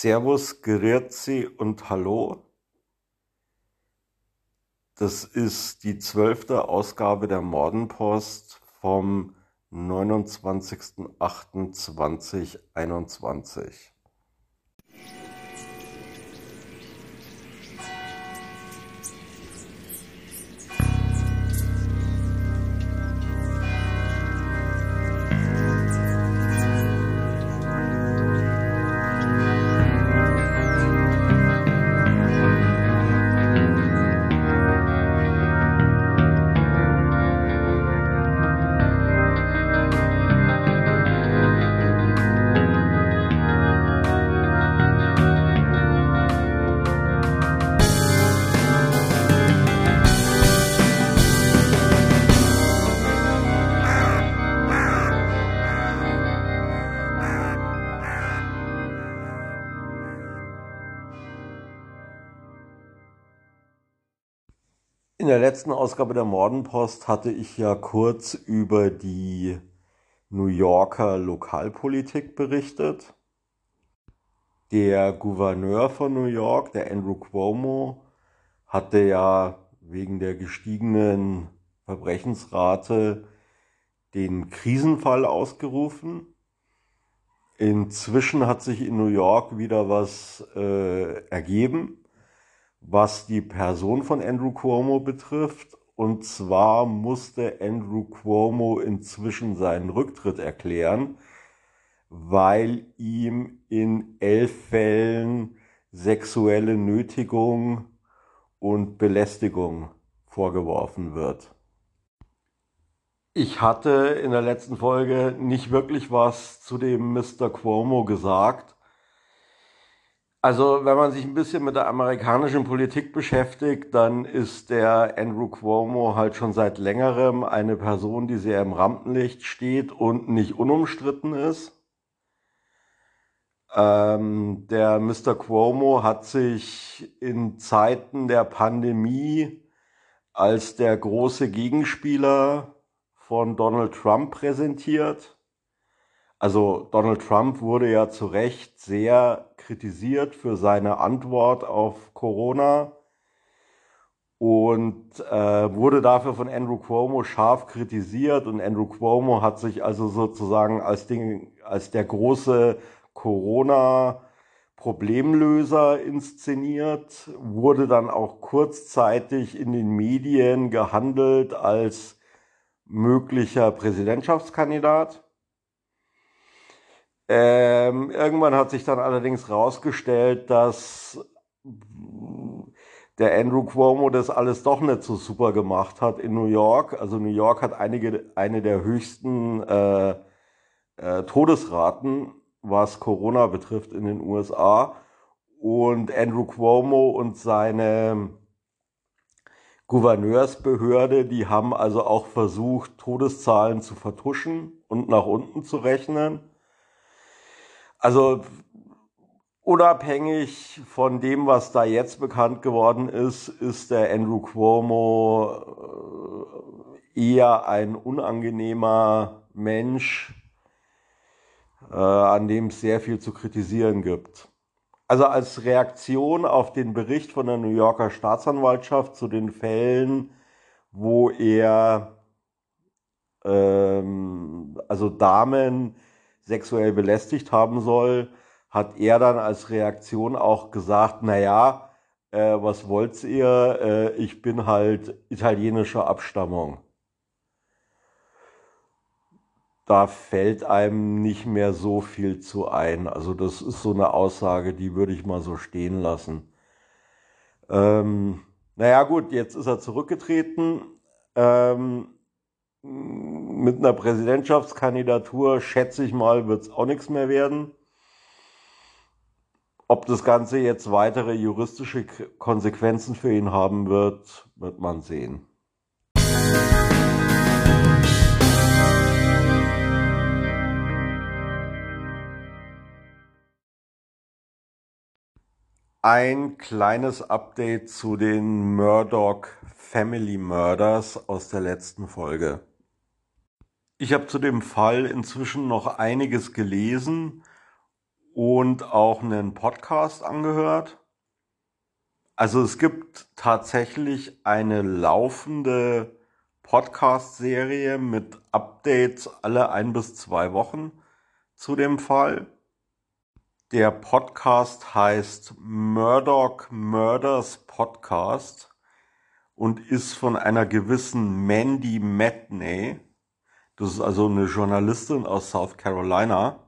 Servus, Grüezi und Hallo. Das ist die zwölfte Ausgabe der Mordenpost vom 29.08.2021. letzten Ausgabe der Mordenpost hatte ich ja kurz über die New Yorker Lokalpolitik berichtet. Der Gouverneur von New York, der Andrew Cuomo, hatte ja wegen der gestiegenen Verbrechensrate den Krisenfall ausgerufen. Inzwischen hat sich in New York wieder was äh, ergeben was die Person von Andrew Cuomo betrifft. Und zwar musste Andrew Cuomo inzwischen seinen Rücktritt erklären, weil ihm in elf Fällen sexuelle Nötigung und Belästigung vorgeworfen wird. Ich hatte in der letzten Folge nicht wirklich was zu dem Mr. Cuomo gesagt, also, wenn man sich ein bisschen mit der amerikanischen Politik beschäftigt, dann ist der Andrew Cuomo halt schon seit längerem eine Person, die sehr im Rampenlicht steht und nicht unumstritten ist. Ähm, der Mr. Cuomo hat sich in Zeiten der Pandemie als der große Gegenspieler von Donald Trump präsentiert. Also Donald Trump wurde ja zu Recht sehr kritisiert für seine Antwort auf Corona und äh, wurde dafür von Andrew Cuomo scharf kritisiert und Andrew Cuomo hat sich also sozusagen als, Ding, als der große Corona Problemlöser inszeniert, wurde dann auch kurzzeitig in den Medien gehandelt als möglicher Präsidentschaftskandidat. Ähm, irgendwann hat sich dann allerdings herausgestellt, dass der Andrew Cuomo das alles doch nicht so super gemacht hat in New York. Also New York hat einige, eine der höchsten äh, äh, Todesraten, was Corona betrifft in den USA. Und Andrew Cuomo und seine Gouverneursbehörde, die haben also auch versucht, Todeszahlen zu vertuschen und nach unten zu rechnen. Also unabhängig von dem, was da jetzt bekannt geworden ist, ist der Andrew Cuomo äh, eher ein unangenehmer Mensch, äh, an dem es sehr viel zu kritisieren gibt. Also als Reaktion auf den Bericht von der New Yorker Staatsanwaltschaft zu den Fällen, wo er ähm, also Damen sexuell belästigt haben soll, hat er dann als Reaktion auch gesagt, na ja, äh, was wollt ihr? Äh, ich bin halt italienischer Abstammung. Da fällt einem nicht mehr so viel zu ein. Also das ist so eine Aussage, die würde ich mal so stehen lassen. Ähm, naja gut, jetzt ist er zurückgetreten. Ähm, mit einer Präsidentschaftskandidatur, schätze ich mal, wird es auch nichts mehr werden. Ob das Ganze jetzt weitere juristische Konsequenzen für ihn haben wird, wird man sehen. Ein kleines Update zu den Murdoch Family Murders aus der letzten Folge. Ich habe zu dem Fall inzwischen noch einiges gelesen und auch einen Podcast angehört. Also es gibt tatsächlich eine laufende Podcast-Serie mit Updates alle ein bis zwei Wochen zu dem Fall. Der Podcast heißt Murdoch Murders Podcast und ist von einer gewissen Mandy Matney. Das ist also eine Journalistin aus South Carolina.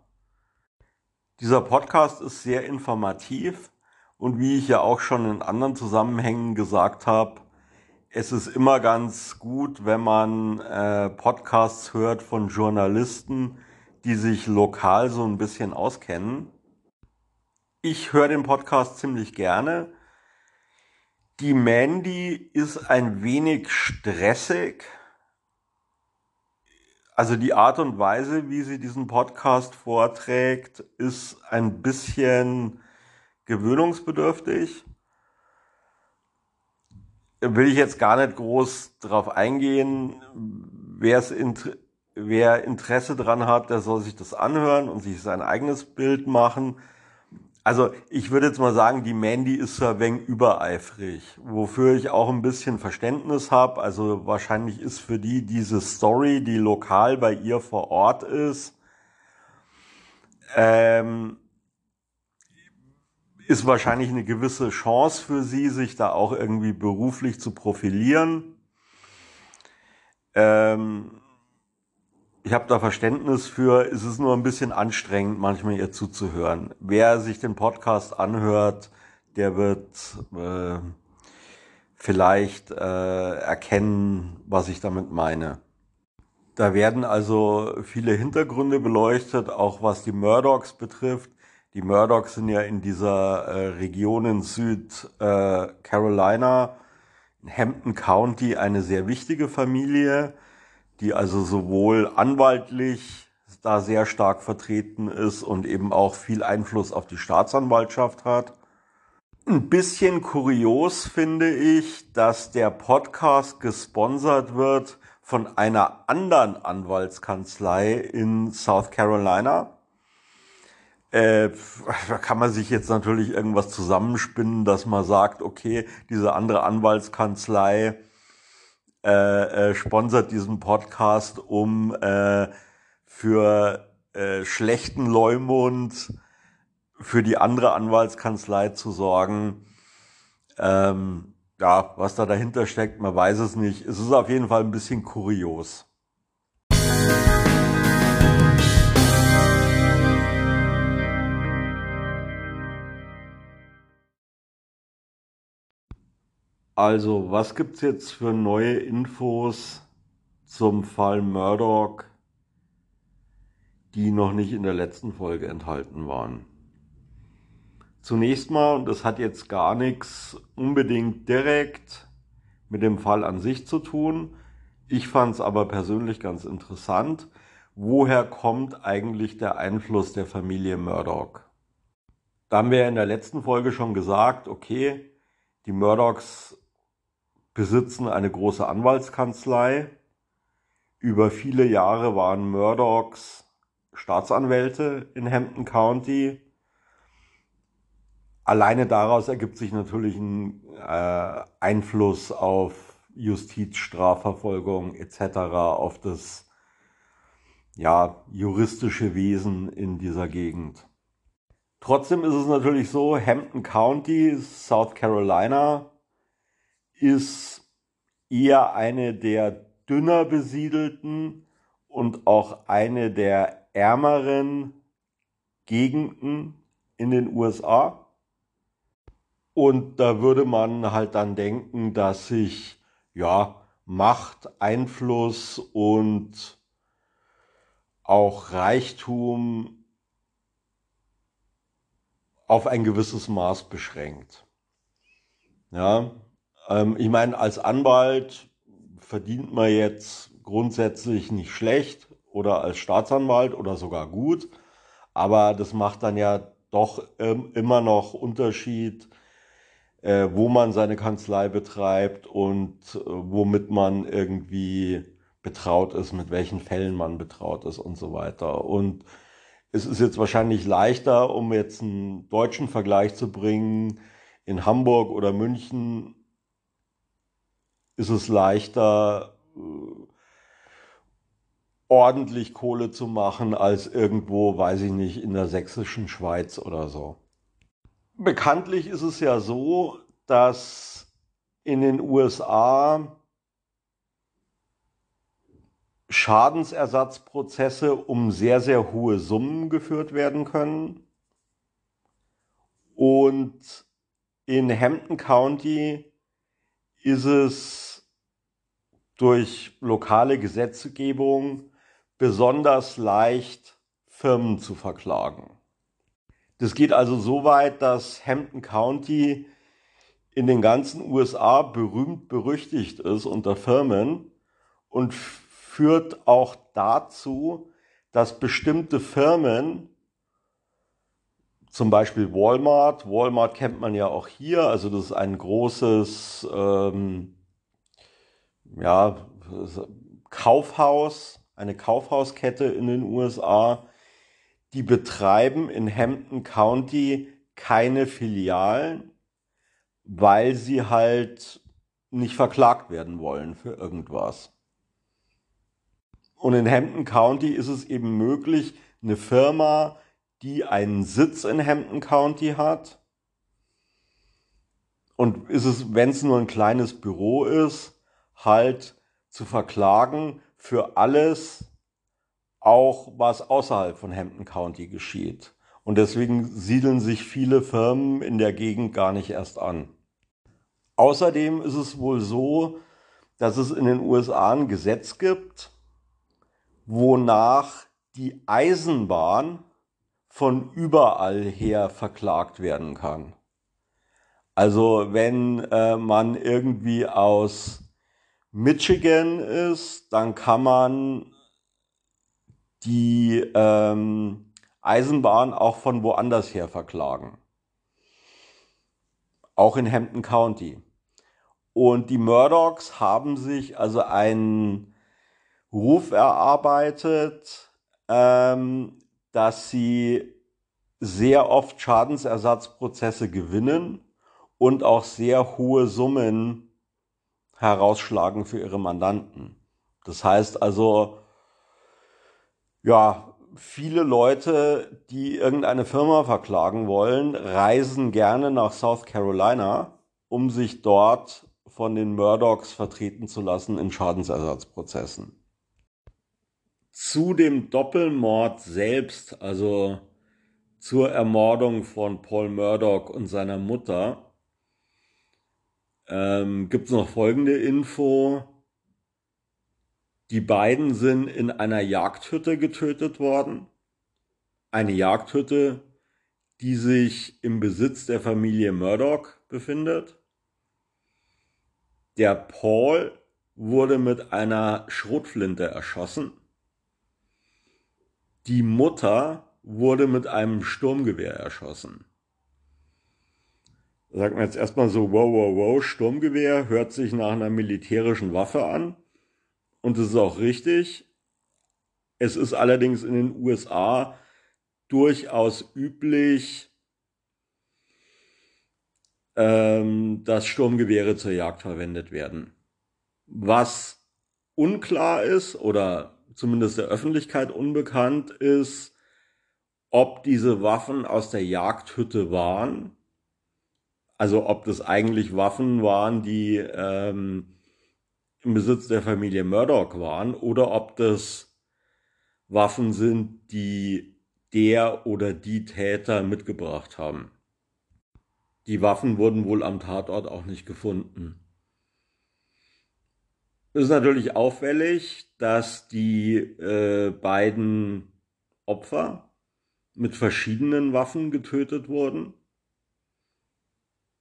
Dieser Podcast ist sehr informativ und wie ich ja auch schon in anderen Zusammenhängen gesagt habe, es ist immer ganz gut, wenn man äh, Podcasts hört von Journalisten, die sich lokal so ein bisschen auskennen. Ich höre den Podcast ziemlich gerne. Die Mandy ist ein wenig stressig. Also die Art und Weise, wie sie diesen Podcast vorträgt, ist ein bisschen gewöhnungsbedürftig. Will ich jetzt gar nicht groß drauf eingehen. Inter wer Interesse dran hat, der soll sich das anhören und sich sein eigenes Bild machen. Also ich würde jetzt mal sagen, die Mandy ist so ein wenig übereifrig, wofür ich auch ein bisschen Verständnis habe. Also wahrscheinlich ist für die diese Story, die lokal bei ihr vor Ort ist, ähm, ist wahrscheinlich eine gewisse Chance für sie, sich da auch irgendwie beruflich zu profilieren. Ähm, ich habe da Verständnis für, es ist nur ein bisschen anstrengend, manchmal ihr zuzuhören. Wer sich den Podcast anhört, der wird äh, vielleicht äh, erkennen, was ich damit meine. Da werden also viele Hintergründe beleuchtet, auch was die Murdochs betrifft. Die Murdochs sind ja in dieser äh, Region in Südcarolina, äh, in Hampton County, eine sehr wichtige Familie die also sowohl anwaltlich da sehr stark vertreten ist und eben auch viel Einfluss auf die Staatsanwaltschaft hat. Ein bisschen kurios finde ich, dass der Podcast gesponsert wird von einer anderen Anwaltskanzlei in South Carolina. Äh, da kann man sich jetzt natürlich irgendwas zusammenspinnen, dass man sagt, okay, diese andere Anwaltskanzlei äh, äh, sponsert diesen Podcast, um äh, für äh, schlechten Leumund für die andere Anwaltskanzlei zu sorgen. Ähm, ja, was da dahinter steckt, man weiß es nicht. Es ist auf jeden Fall ein bisschen kurios. Also, was gibt's jetzt für neue Infos zum Fall Murdoch, die noch nicht in der letzten Folge enthalten waren? Zunächst mal, und das hat jetzt gar nichts unbedingt direkt mit dem Fall an sich zu tun. Ich fand es aber persönlich ganz interessant. Woher kommt eigentlich der Einfluss der Familie Murdoch? Da haben wir in der letzten Folge schon gesagt, okay, die Murdochs besitzen eine große Anwaltskanzlei. Über viele Jahre waren Murdochs Staatsanwälte in Hampton County. Alleine daraus ergibt sich natürlich ein äh, Einfluss auf Justiz, Strafverfolgung etc., auf das ja, juristische Wesen in dieser Gegend. Trotzdem ist es natürlich so, Hampton County, South Carolina, ist eher eine der dünner besiedelten und auch eine der ärmeren Gegenden in den USA. Und da würde man halt dann denken, dass sich ja Macht, Einfluss und auch Reichtum auf ein gewisses Maß beschränkt. Ja, ähm, ich meine, als Anwalt verdient man jetzt grundsätzlich nicht schlecht oder als Staatsanwalt oder sogar gut, aber das macht dann ja doch ähm, immer noch Unterschied, äh, wo man seine Kanzlei betreibt und äh, womit man irgendwie betraut ist, mit welchen Fällen man betraut ist und so weiter. Und es ist jetzt wahrscheinlich leichter, um jetzt einen deutschen Vergleich zu bringen. In Hamburg oder München ist es leichter, äh, ordentlich Kohle zu machen, als irgendwo, weiß ich nicht, in der sächsischen Schweiz oder so. Bekanntlich ist es ja so, dass in den USA Schadensersatzprozesse um sehr, sehr hohe Summen geführt werden können. Und in Hampton County ist es durch lokale Gesetzgebung besonders leicht, Firmen zu verklagen. Das geht also so weit, dass Hampton County in den ganzen USA berühmt berüchtigt ist unter Firmen und führt auch dazu, dass bestimmte Firmen, zum Beispiel Walmart, Walmart kennt man ja auch hier, also das ist ein großes ähm, ja, Kaufhaus, eine Kaufhauskette in den USA, die betreiben in Hampton County keine Filialen, weil sie halt nicht verklagt werden wollen für irgendwas. Und in Hampton County ist es eben möglich, eine Firma, die einen Sitz in Hampton County hat, und ist es, wenn es nur ein kleines Büro ist, halt zu verklagen für alles, auch was außerhalb von Hampton County geschieht. Und deswegen siedeln sich viele Firmen in der Gegend gar nicht erst an. Außerdem ist es wohl so, dass es in den USA ein Gesetz gibt, wonach die Eisenbahn von überall her verklagt werden kann. Also wenn äh, man irgendwie aus Michigan ist, dann kann man die ähm, Eisenbahn auch von woanders her verklagen. Auch in Hampton County. Und die Murdochs haben sich also einen Ruf erarbeitet, ähm, dass sie sehr oft Schadensersatzprozesse gewinnen und auch sehr hohe Summen herausschlagen für ihre Mandanten. Das heißt also, ja, viele Leute, die irgendeine Firma verklagen wollen, reisen gerne nach South Carolina, um sich dort von den Murdochs vertreten zu lassen in Schadensersatzprozessen zu dem Doppelmord selbst, also zur Ermordung von Paul Murdoch und seiner Mutter, ähm, gibt es noch folgende Info. Die beiden sind in einer Jagdhütte getötet worden. Eine Jagdhütte, die sich im Besitz der Familie Murdoch befindet. Der Paul wurde mit einer Schrotflinte erschossen. Die Mutter wurde mit einem Sturmgewehr erschossen. Sagt man jetzt erstmal so, wow, wow, wow, Sturmgewehr hört sich nach einer militärischen Waffe an. Und das ist auch richtig. Es ist allerdings in den USA durchaus üblich, ähm, dass Sturmgewehre zur Jagd verwendet werden. Was unklar ist oder zumindest der Öffentlichkeit unbekannt ist, ob diese Waffen aus der Jagdhütte waren. Also ob das eigentlich Waffen waren, die ähm, im Besitz der Familie Murdoch waren oder ob das Waffen sind, die der oder die Täter mitgebracht haben. Die Waffen wurden wohl am Tatort auch nicht gefunden. Es ist natürlich auffällig, dass die äh, beiden Opfer mit verschiedenen Waffen getötet wurden.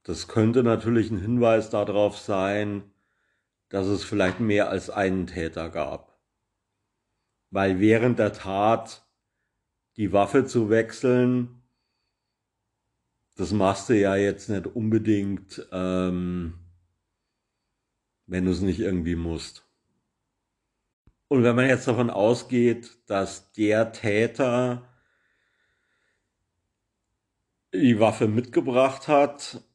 Das könnte natürlich ein Hinweis darauf sein, dass es vielleicht mehr als einen Täter gab. Weil während der Tat die Waffe zu wechseln, das machst du ja jetzt nicht unbedingt ähm, wenn du es nicht irgendwie musst. Und wenn man jetzt davon ausgeht, dass der Täter die Waffe mitgebracht hat,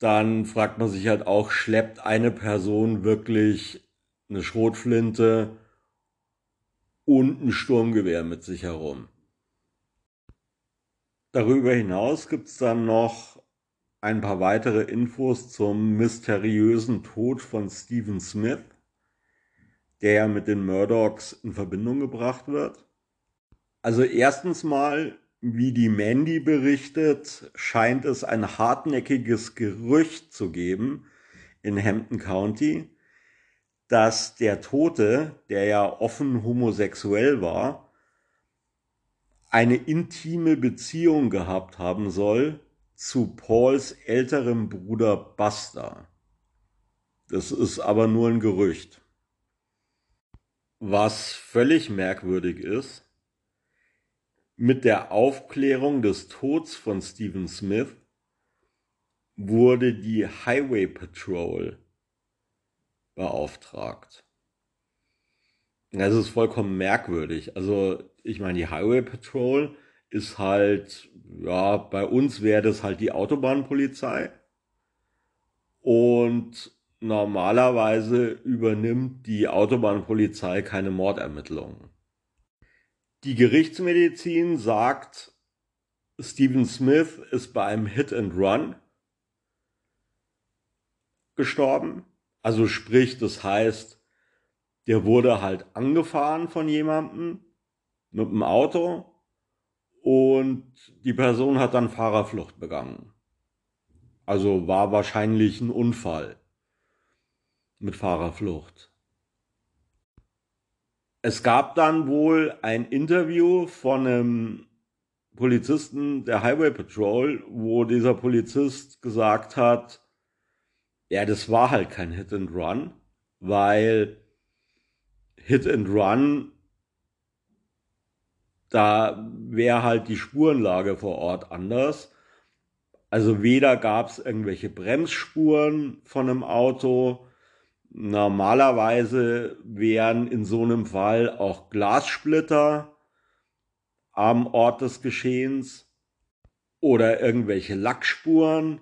dann fragt man sich halt auch, schleppt eine Person wirklich eine Schrotflinte und ein Sturmgewehr mit sich herum? Darüber hinaus gibt es dann noch ein paar weitere Infos zum mysteriösen Tod von Stephen Smith, der mit den Murdochs in Verbindung gebracht wird. Also erstens mal, wie die Mandy berichtet, scheint es ein hartnäckiges Gerücht zu geben in Hampton County, dass der Tote, der ja offen homosexuell war, eine intime Beziehung gehabt haben soll zu Pauls älterem Bruder Buster. Das ist aber nur ein Gerücht. Was völlig merkwürdig ist, mit der Aufklärung des Todes von Stephen Smith wurde die Highway Patrol beauftragt. Das ist vollkommen merkwürdig. Also, ich meine, die Highway Patrol ist halt, ja, bei uns wäre das halt die Autobahnpolizei. Und normalerweise übernimmt die Autobahnpolizei keine Mordermittlungen. Die Gerichtsmedizin sagt, Stephen Smith ist bei einem Hit and Run gestorben. Also sprich, das heißt, der wurde halt angefahren von jemandem mit dem Auto und die Person hat dann Fahrerflucht begangen. Also war wahrscheinlich ein Unfall mit Fahrerflucht. Es gab dann wohl ein Interview von einem Polizisten der Highway Patrol, wo dieser Polizist gesagt hat, ja, das war halt kein Hit and Run, weil Hit and Run da wäre halt die Spurenlage vor Ort anders. Also weder gab es irgendwelche Bremsspuren von einem Auto. Normalerweise wären in so einem Fall auch Glassplitter am Ort des Geschehens oder irgendwelche Lackspuren.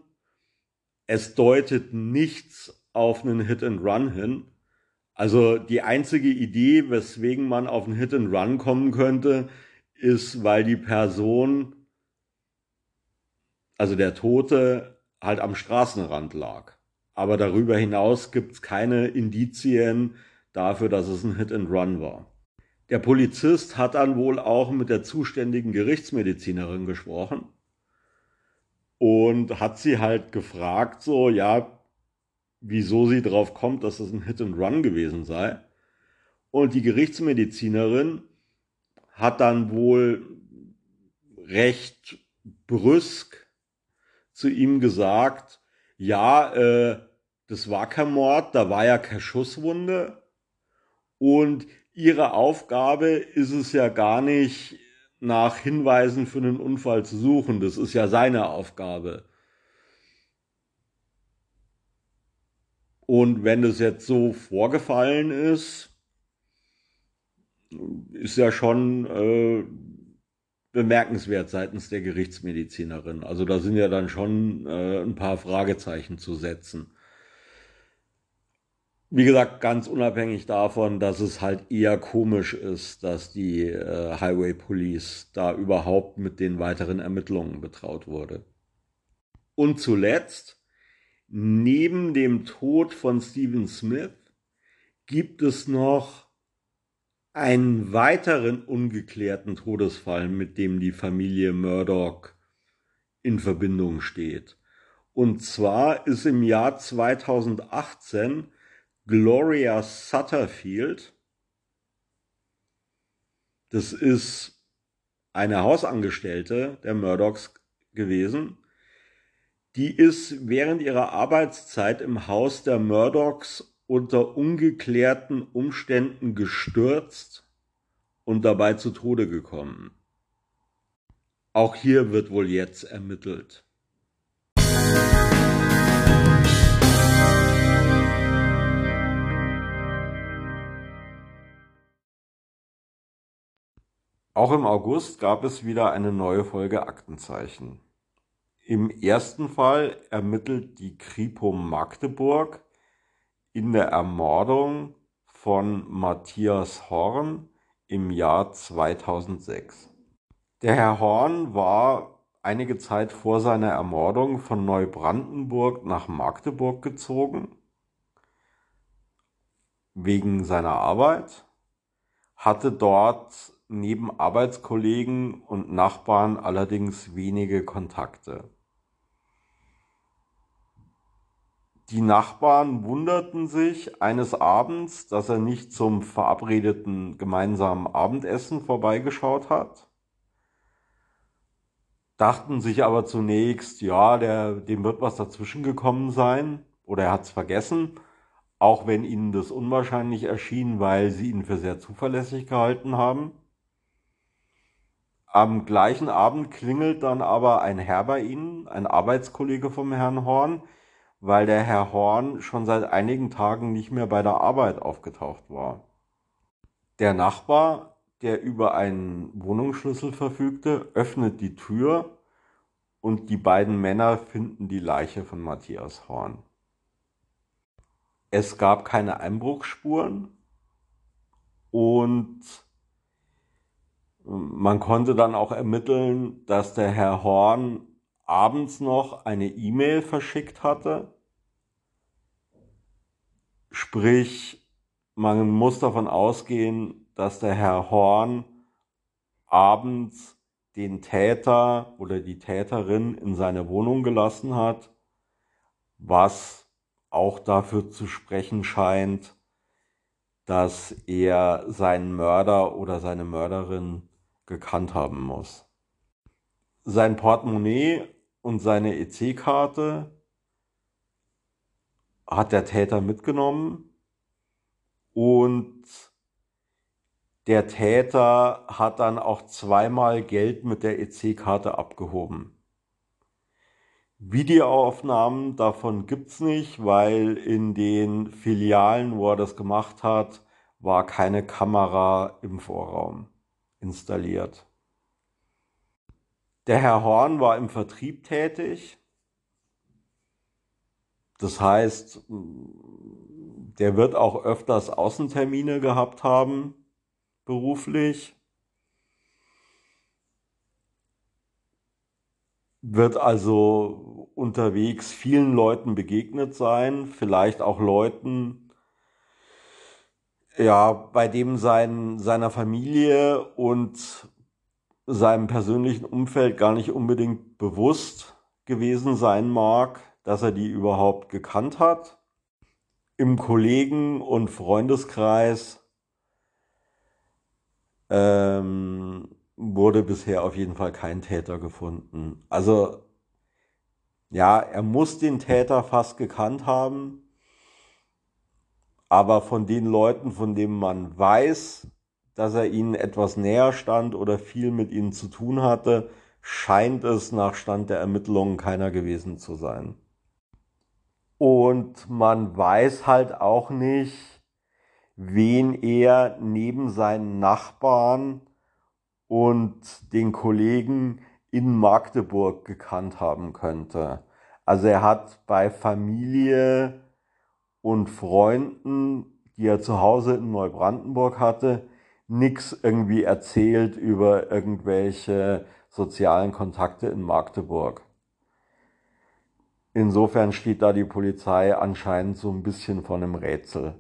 Es deutet nichts auf einen Hit and Run hin. Also die einzige Idee, weswegen man auf einen Hit and Run kommen könnte, ist, weil die Person, also der Tote, halt am Straßenrand lag. Aber darüber hinaus gibt es keine Indizien dafür, dass es ein Hit and Run war. Der Polizist hat dann wohl auch mit der zuständigen Gerichtsmedizinerin gesprochen und hat sie halt gefragt, so, ja, wieso sie drauf kommt, dass es ein Hit and Run gewesen sei. Und die Gerichtsmedizinerin hat dann wohl recht brüsk zu ihm gesagt, ja, äh, das war kein Mord, da war ja keine Schusswunde und ihre Aufgabe ist es ja gar nicht nach Hinweisen für einen Unfall zu suchen, das ist ja seine Aufgabe. Und wenn das jetzt so vorgefallen ist, ist ja schon äh, bemerkenswert seitens der Gerichtsmedizinerin. Also da sind ja dann schon äh, ein paar Fragezeichen zu setzen. Wie gesagt, ganz unabhängig davon, dass es halt eher komisch ist, dass die äh, Highway Police da überhaupt mit den weiteren Ermittlungen betraut wurde. Und zuletzt, neben dem Tod von Stephen Smith gibt es noch einen weiteren ungeklärten Todesfall, mit dem die Familie Murdoch in Verbindung steht. Und zwar ist im Jahr 2018 Gloria Sutterfield, das ist eine Hausangestellte der Murdochs gewesen, die ist während ihrer Arbeitszeit im Haus der Murdochs unter ungeklärten Umständen gestürzt und dabei zu Tode gekommen. Auch hier wird wohl jetzt ermittelt. Auch im August gab es wieder eine neue Folge Aktenzeichen. Im ersten Fall ermittelt die Kripo Magdeburg in der Ermordung von Matthias Horn im Jahr 2006. Der Herr Horn war einige Zeit vor seiner Ermordung von Neubrandenburg nach Magdeburg gezogen, wegen seiner Arbeit, hatte dort neben Arbeitskollegen und Nachbarn allerdings wenige Kontakte. Die Nachbarn wunderten sich eines Abends, dass er nicht zum verabredeten gemeinsamen Abendessen vorbeigeschaut hat, dachten sich aber zunächst, ja, der, dem wird was dazwischen gekommen sein oder er hat es vergessen, auch wenn ihnen das unwahrscheinlich erschien, weil sie ihn für sehr zuverlässig gehalten haben. Am gleichen Abend klingelt dann aber ein Herr bei ihnen, ein Arbeitskollege vom Herrn Horn, weil der Herr Horn schon seit einigen Tagen nicht mehr bei der Arbeit aufgetaucht war. Der Nachbar, der über einen Wohnungsschlüssel verfügte, öffnet die Tür und die beiden Männer finden die Leiche von Matthias Horn. Es gab keine Einbruchsspuren und man konnte dann auch ermitteln, dass der Herr Horn abends noch eine E-Mail verschickt hatte. Sprich, man muss davon ausgehen, dass der Herr Horn abends den Täter oder die Täterin in seine Wohnung gelassen hat, was auch dafür zu sprechen scheint, dass er seinen Mörder oder seine Mörderin gekannt haben muss. Sein Portemonnaie und seine EC-Karte hat der Täter mitgenommen und der Täter hat dann auch zweimal Geld mit der EC-Karte abgehoben. Videoaufnahmen davon gibt's nicht, weil in den Filialen, wo er das gemacht hat, war keine Kamera im Vorraum installiert. Der Herr Horn war im Vertrieb tätig. Das heißt, der wird auch öfters Außentermine gehabt haben, beruflich. Wird also unterwegs vielen Leuten begegnet sein, vielleicht auch Leuten, ja, bei dem sein, seiner Familie und seinem persönlichen Umfeld gar nicht unbedingt bewusst gewesen sein mag, dass er die überhaupt gekannt hat. Im Kollegen- und Freundeskreis ähm, wurde bisher auf jeden Fall kein Täter gefunden. Also ja, er muss den Täter fast gekannt haben aber von den Leuten, von denen man weiß, dass er ihnen etwas näher stand oder viel mit ihnen zu tun hatte, scheint es nach Stand der Ermittlungen keiner gewesen zu sein. Und man weiß halt auch nicht, wen er neben seinen Nachbarn und den Kollegen in Magdeburg gekannt haben könnte. Also er hat bei Familie und Freunden, die er zu Hause in Neubrandenburg hatte, nichts irgendwie erzählt über irgendwelche sozialen Kontakte in Magdeburg. Insofern steht da die Polizei anscheinend so ein bisschen vor einem Rätsel.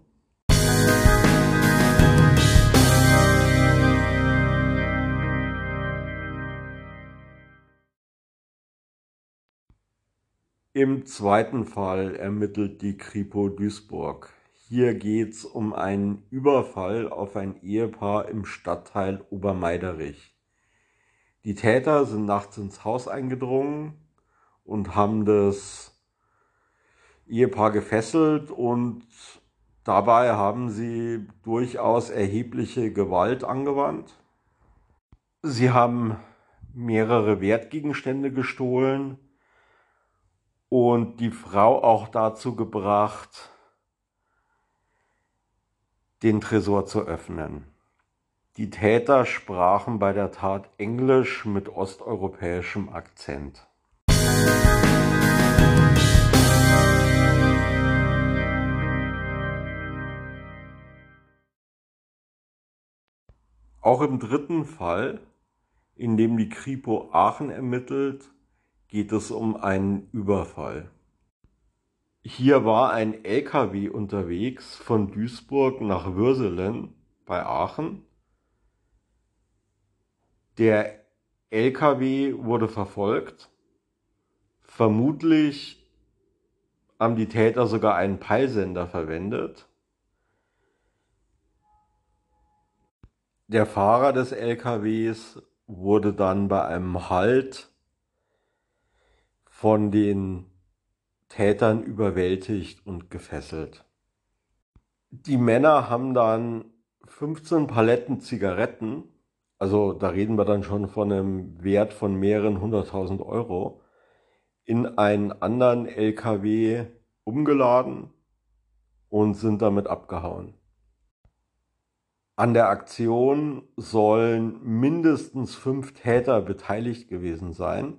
Im zweiten Fall ermittelt die Kripo Duisburg. Hier geht's um einen Überfall auf ein Ehepaar im Stadtteil Obermeiderich. Die Täter sind nachts ins Haus eingedrungen und haben das Ehepaar gefesselt und dabei haben sie durchaus erhebliche Gewalt angewandt. Sie haben mehrere Wertgegenstände gestohlen und die Frau auch dazu gebracht, den Tresor zu öffnen. Die Täter sprachen bei der Tat Englisch mit osteuropäischem Akzent. Auch im dritten Fall, in dem die Kripo Aachen ermittelt, geht es um einen Überfall. Hier war ein LKW unterwegs von Duisburg nach Würselen bei Aachen. Der LKW wurde verfolgt. Vermutlich haben die Täter sogar einen Peilsender verwendet. Der Fahrer des LKWs wurde dann bei einem Halt von den Tätern überwältigt und gefesselt. Die Männer haben dann 15 Paletten Zigaretten, also da reden wir dann schon von einem Wert von mehreren hunderttausend Euro, in einen anderen LKW umgeladen und sind damit abgehauen. An der Aktion sollen mindestens fünf Täter beteiligt gewesen sein.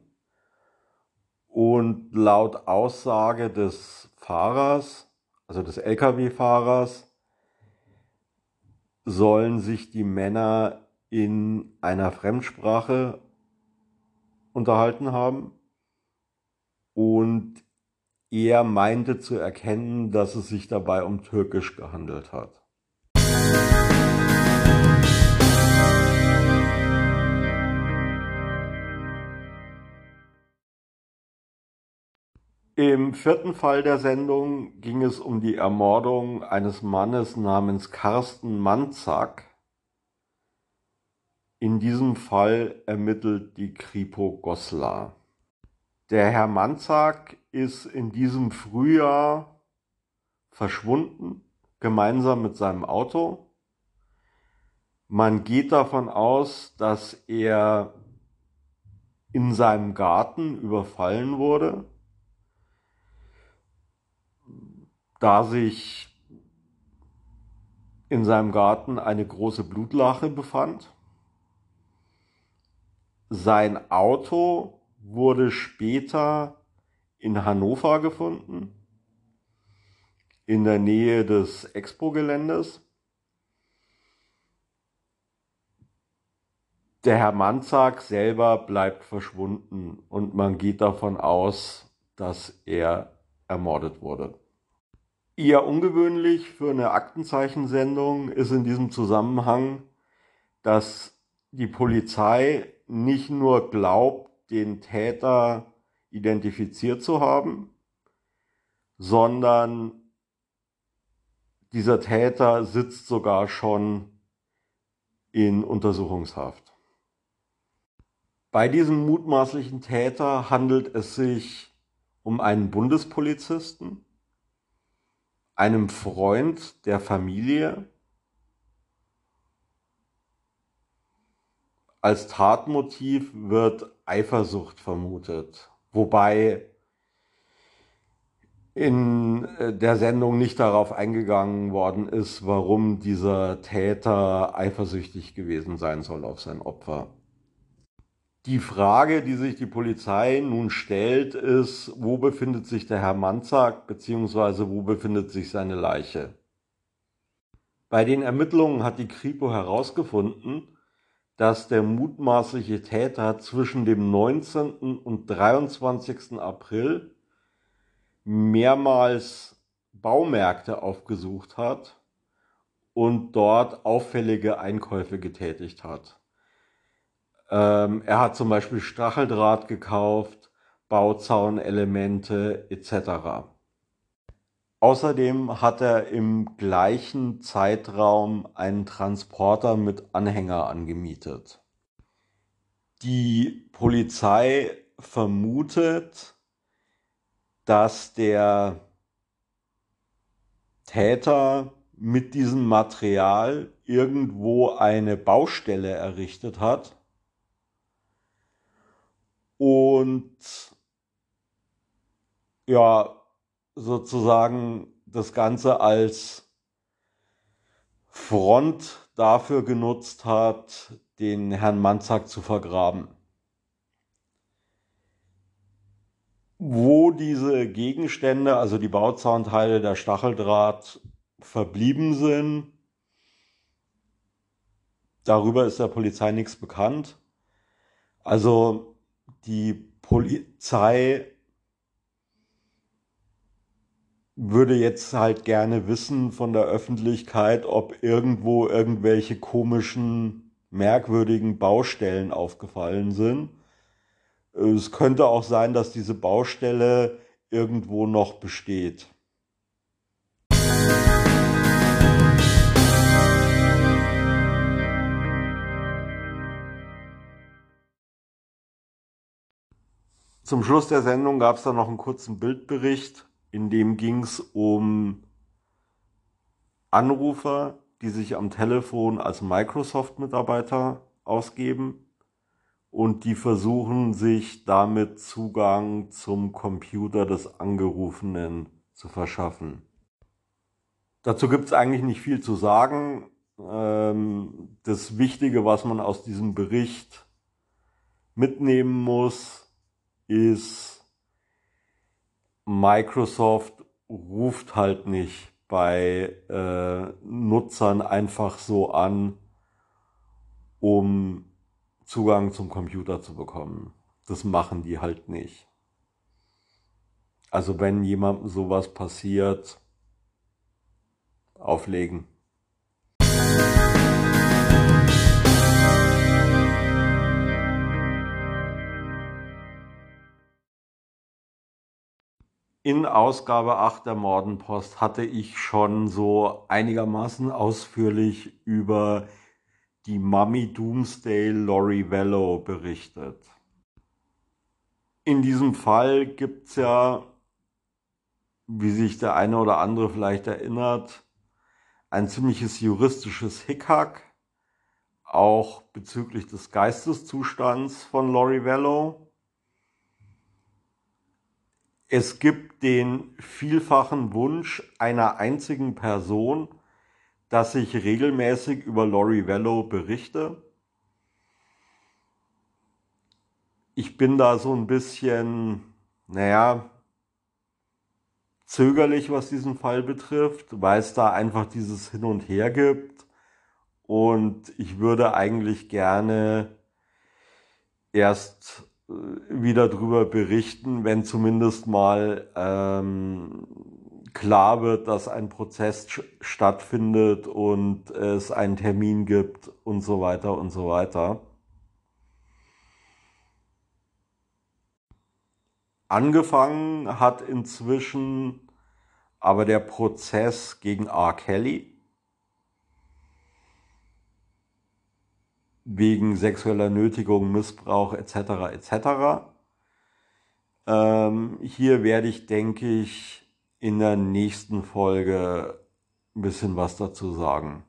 Und laut Aussage des Fahrers, also des Lkw-Fahrers, sollen sich die Männer in einer Fremdsprache unterhalten haben. Und er meinte zu erkennen, dass es sich dabei um Türkisch gehandelt hat. Im vierten Fall der Sendung ging es um die Ermordung eines Mannes namens Carsten Manzak. In diesem Fall ermittelt die Kripo Goslar. Der Herr Manzak ist in diesem Frühjahr verschwunden, gemeinsam mit seinem Auto. Man geht davon aus, dass er in seinem Garten überfallen wurde da sich in seinem Garten eine große Blutlache befand. Sein Auto wurde später in Hannover gefunden, in der Nähe des Expo-Geländes. Der Herr Manzak selber bleibt verschwunden und man geht davon aus, dass er ermordet wurde. Eher ungewöhnlich für eine Aktenzeichensendung ist in diesem Zusammenhang, dass die Polizei nicht nur glaubt, den Täter identifiziert zu haben, sondern dieser Täter sitzt sogar schon in Untersuchungshaft. Bei diesem mutmaßlichen Täter handelt es sich um einen Bundespolizisten, einem Freund der Familie als Tatmotiv wird Eifersucht vermutet, wobei in äh, der Sendung nicht darauf eingegangen worden ist, warum dieser Täter eifersüchtig gewesen sein soll auf sein Opfer. Die Frage, die sich die Polizei nun stellt, ist, wo befindet sich der Herr Manzak bzw. wo befindet sich seine Leiche? Bei den Ermittlungen hat die Kripo herausgefunden, dass der mutmaßliche Täter zwischen dem 19. und 23. April mehrmals Baumärkte aufgesucht hat und dort auffällige Einkäufe getätigt hat. Ähm, er hat zum Beispiel Stacheldraht gekauft, Bauzaunelemente etc. Außerdem hat er im gleichen Zeitraum einen Transporter mit Anhänger angemietet. Die Polizei vermutet, dass der Täter mit diesem Material irgendwo eine Baustelle errichtet hat und ja, sozusagen das Ganze als Front dafür genutzt hat, den Herrn Manzak zu vergraben. Wo diese Gegenstände, also die Bauzahnteile, der Stacheldraht verblieben sind, darüber ist der Polizei nichts bekannt. Also die Polizei würde jetzt halt gerne wissen von der Öffentlichkeit, ob irgendwo irgendwelche komischen, merkwürdigen Baustellen aufgefallen sind. Es könnte auch sein, dass diese Baustelle irgendwo noch besteht. Zum Schluss der Sendung gab es dann noch einen kurzen Bildbericht in dem ging es um Anrufer, die sich am Telefon als Microsoft-Mitarbeiter ausgeben und die versuchen, sich damit Zugang zum Computer des Angerufenen zu verschaffen. Dazu gibt es eigentlich nicht viel zu sagen. Ähm, das Wichtige, was man aus diesem Bericht mitnehmen muss, ist, Microsoft ruft halt nicht bei äh, Nutzern einfach so an, um Zugang zum Computer zu bekommen. Das machen die halt nicht. Also wenn jemandem sowas passiert, auflegen. In Ausgabe 8 der Mordenpost hatte ich schon so einigermaßen ausführlich über die Mummy Doomsday Lori Vello berichtet. In diesem Fall gibt es ja, wie sich der eine oder andere vielleicht erinnert, ein ziemliches juristisches Hickhack, auch bezüglich des Geisteszustands von Lori Vello. Es gibt den vielfachen Wunsch einer einzigen Person, dass ich regelmäßig über Lori Vello berichte. Ich bin da so ein bisschen, naja, zögerlich, was diesen Fall betrifft, weil es da einfach dieses Hin und Her gibt. Und ich würde eigentlich gerne erst wieder darüber berichten, wenn zumindest mal ähm, klar wird, dass ein Prozess stattfindet und es einen Termin gibt und so weiter und so weiter. Angefangen hat inzwischen aber der Prozess gegen R. Kelly. Wegen sexueller Nötigung, Missbrauch etc. etc. Ähm, hier werde ich, denke ich, in der nächsten Folge ein bisschen was dazu sagen.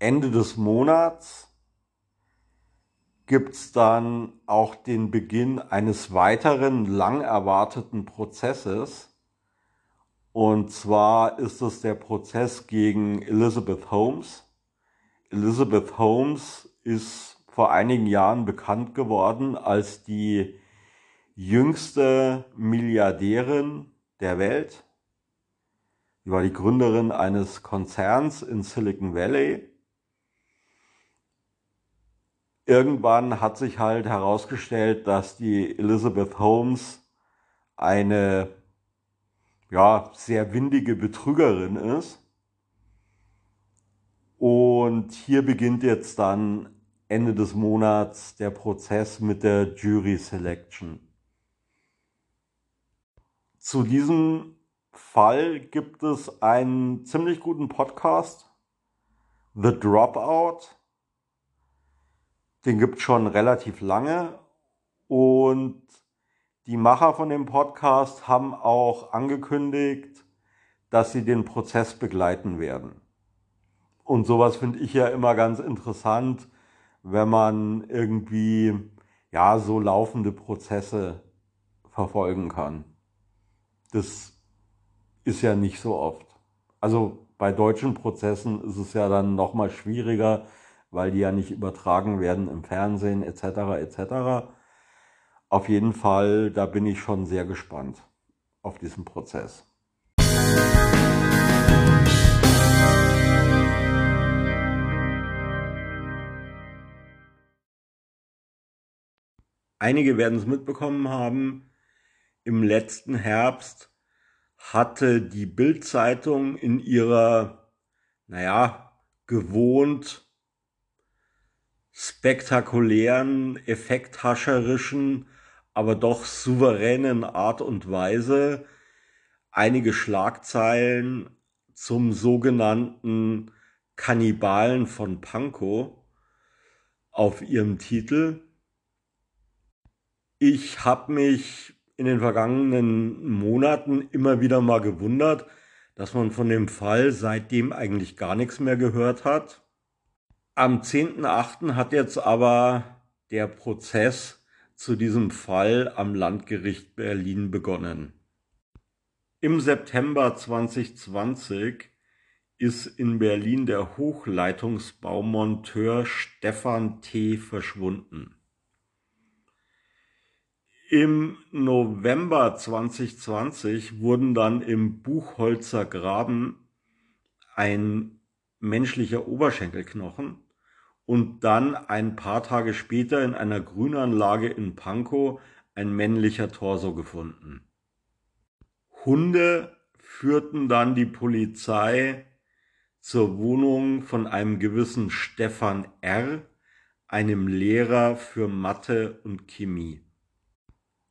Ende des Monats gibt es dann auch den Beginn eines weiteren lang erwarteten Prozesses. Und zwar ist es der Prozess gegen Elizabeth Holmes. Elizabeth Holmes ist vor einigen Jahren bekannt geworden als die jüngste Milliardärin der Welt. Sie war die Gründerin eines Konzerns in Silicon Valley. Irgendwann hat sich halt herausgestellt, dass die Elizabeth Holmes eine ja, sehr windige Betrügerin ist und hier beginnt jetzt dann Ende des Monats der Prozess mit der Jury Selection. Zu diesem Fall gibt es einen ziemlich guten Podcast, The Dropout. Den gibt es schon relativ lange und die Macher von dem Podcast haben auch angekündigt, dass sie den Prozess begleiten werden. Und sowas finde ich ja immer ganz interessant, wenn man irgendwie ja so laufende Prozesse verfolgen kann. Das ist ja nicht so oft. Also bei deutschen Prozessen ist es ja dann noch mal schwieriger, weil die ja nicht übertragen werden im Fernsehen etc. etc. Auf jeden Fall, da bin ich schon sehr gespannt auf diesen Prozess. Einige werden es mitbekommen haben, im letzten Herbst hatte die Bildzeitung in ihrer, naja, gewohnt spektakulären, effekthascherischen, aber doch souveränen Art und Weise einige Schlagzeilen zum sogenannten Kannibalen von Pankow auf ihrem Titel. Ich habe mich in den vergangenen Monaten immer wieder mal gewundert, dass man von dem Fall seitdem eigentlich gar nichts mehr gehört hat. Am 10.8. hat jetzt aber der Prozess zu diesem Fall am Landgericht Berlin begonnen. Im September 2020 ist in Berlin der Hochleitungsbaumonteur Stefan T. verschwunden. Im November 2020 wurden dann im Buchholzer Graben ein menschlicher Oberschenkelknochen und dann ein paar Tage später in einer Grünanlage in Pankow ein männlicher Torso gefunden. Hunde führten dann die Polizei zur Wohnung von einem gewissen Stefan R., einem Lehrer für Mathe und Chemie.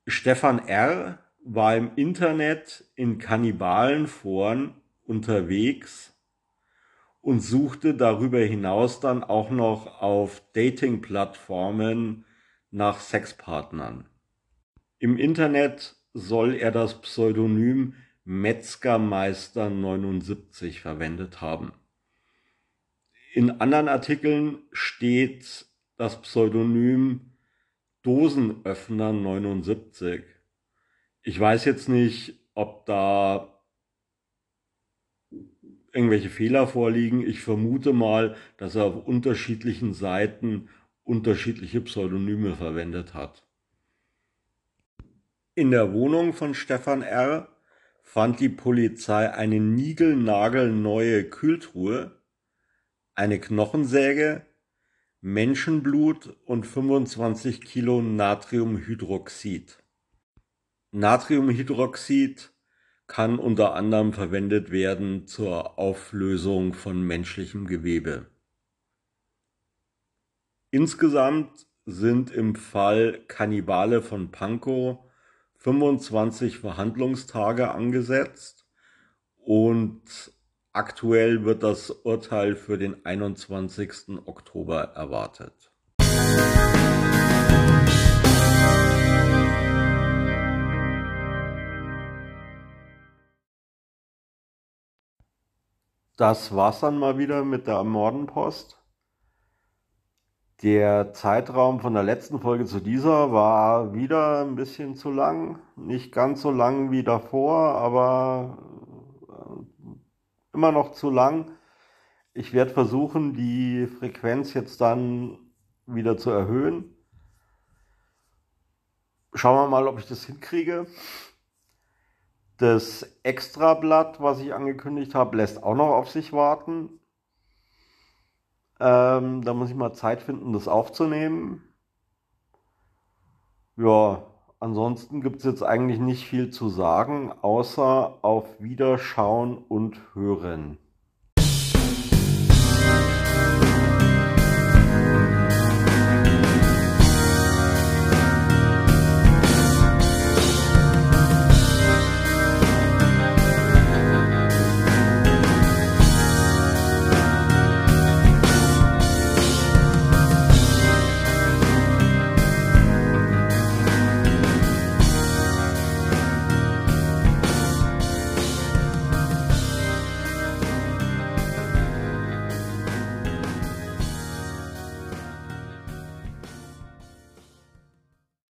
Stefan R. war im Internet in Kannibalenforen unterwegs und suchte darüber hinaus dann auch noch auf Dating-Plattformen nach Sexpartnern. Im Internet soll er das Pseudonym Metzgermeister 79 verwendet haben. In anderen Artikeln steht das Pseudonym Dosenöffner 79. Ich weiß jetzt nicht, ob da irgendwelche Fehler vorliegen. Ich vermute mal, dass er auf unterschiedlichen Seiten unterschiedliche Pseudonyme verwendet hat. In der Wohnung von Stefan R. fand die Polizei eine niegelnagelneue Kühltruhe, eine Knochensäge, Menschenblut und 25 Kilo Natriumhydroxid. Natriumhydroxid kann unter anderem verwendet werden zur Auflösung von menschlichem Gewebe. Insgesamt sind im Fall Kannibale von Pankow 25 Verhandlungstage angesetzt und Aktuell wird das Urteil für den 21. Oktober erwartet. Das war's dann mal wieder mit der Mordenpost. Der Zeitraum von der letzten Folge zu dieser war wieder ein bisschen zu lang. Nicht ganz so lang wie davor, aber immer noch zu lang. Ich werde versuchen, die Frequenz jetzt dann wieder zu erhöhen. Schauen wir mal, ob ich das hinkriege. Das Extrablatt, was ich angekündigt habe, lässt auch noch auf sich warten. Ähm, da muss ich mal Zeit finden, das aufzunehmen. Ja, Ansonsten gibt es jetzt eigentlich nicht viel zu sagen, außer auf Wiederschauen und Hören.